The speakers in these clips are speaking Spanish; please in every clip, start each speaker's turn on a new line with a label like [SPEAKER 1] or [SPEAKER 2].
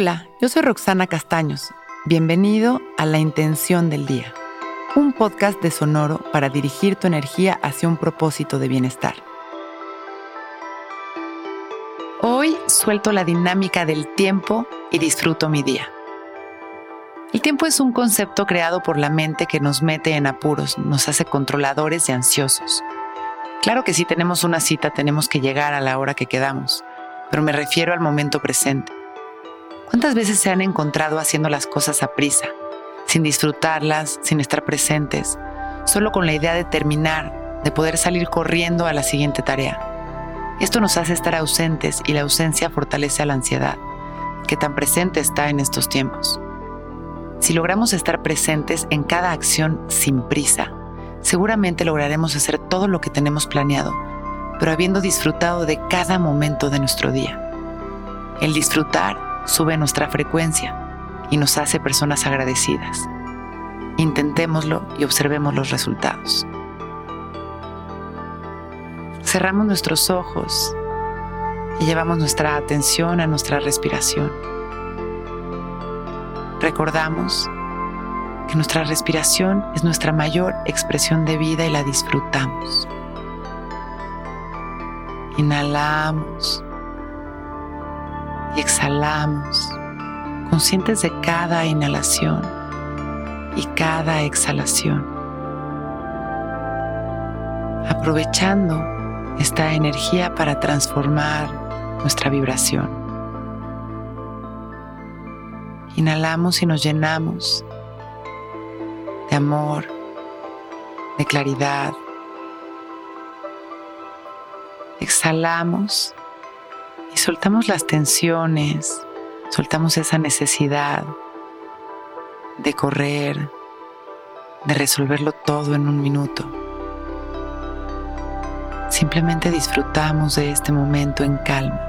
[SPEAKER 1] Hola, yo soy Roxana Castaños. Bienvenido a La Intención del Día, un podcast de Sonoro para dirigir tu energía hacia un propósito de bienestar. Hoy suelto la dinámica del tiempo y disfruto mi día. El tiempo es un concepto creado por la mente que nos mete en apuros, nos hace controladores y ansiosos. Claro que si tenemos una cita tenemos que llegar a la hora que quedamos, pero me refiero al momento presente. ¿Cuántas veces se han encontrado haciendo las cosas a prisa, sin disfrutarlas, sin estar presentes, solo con la idea de terminar, de poder salir corriendo a la siguiente tarea? Esto nos hace estar ausentes y la ausencia fortalece a la ansiedad, que tan presente está en estos tiempos. Si logramos estar presentes en cada acción sin prisa, seguramente lograremos hacer todo lo que tenemos planeado, pero habiendo disfrutado de cada momento de nuestro día. El disfrutar sube nuestra frecuencia y nos hace personas agradecidas. Intentémoslo y observemos los resultados. Cerramos nuestros ojos y llevamos nuestra atención a nuestra respiración. Recordamos que nuestra respiración es nuestra mayor expresión de vida y la disfrutamos. Inhalamos y exhalamos, conscientes de cada inhalación y cada exhalación, aprovechando esta energía para transformar nuestra vibración. Inhalamos y nos llenamos de amor, de claridad. Exhalamos soltamos las tensiones, soltamos esa necesidad de correr, de resolverlo todo en un minuto. Simplemente disfrutamos de este momento en calma.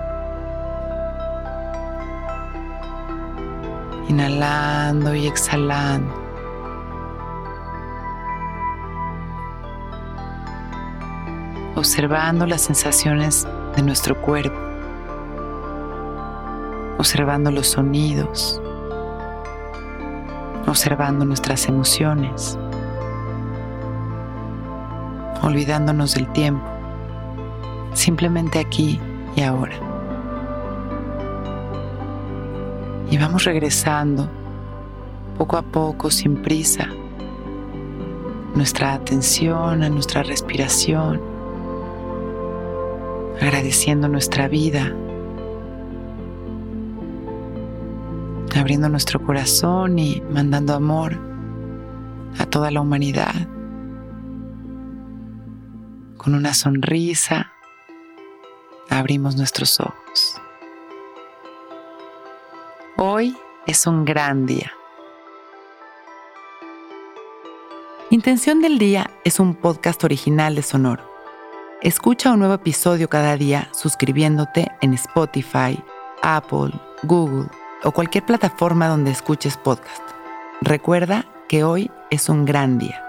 [SPEAKER 1] Inhalando y exhalando. Observando las sensaciones de nuestro cuerpo observando los sonidos, observando nuestras emociones, olvidándonos del tiempo, simplemente aquí y ahora. Y vamos regresando poco a poco, sin prisa, nuestra atención a nuestra respiración, agradeciendo nuestra vida abriendo nuestro corazón y mandando amor a toda la humanidad. Con una sonrisa abrimos nuestros ojos. Hoy es un gran día. Intención del Día es un podcast original de Sonoro. Escucha un nuevo episodio cada día suscribiéndote en Spotify, Apple, Google o cualquier plataforma donde escuches podcast. Recuerda que hoy es un gran día.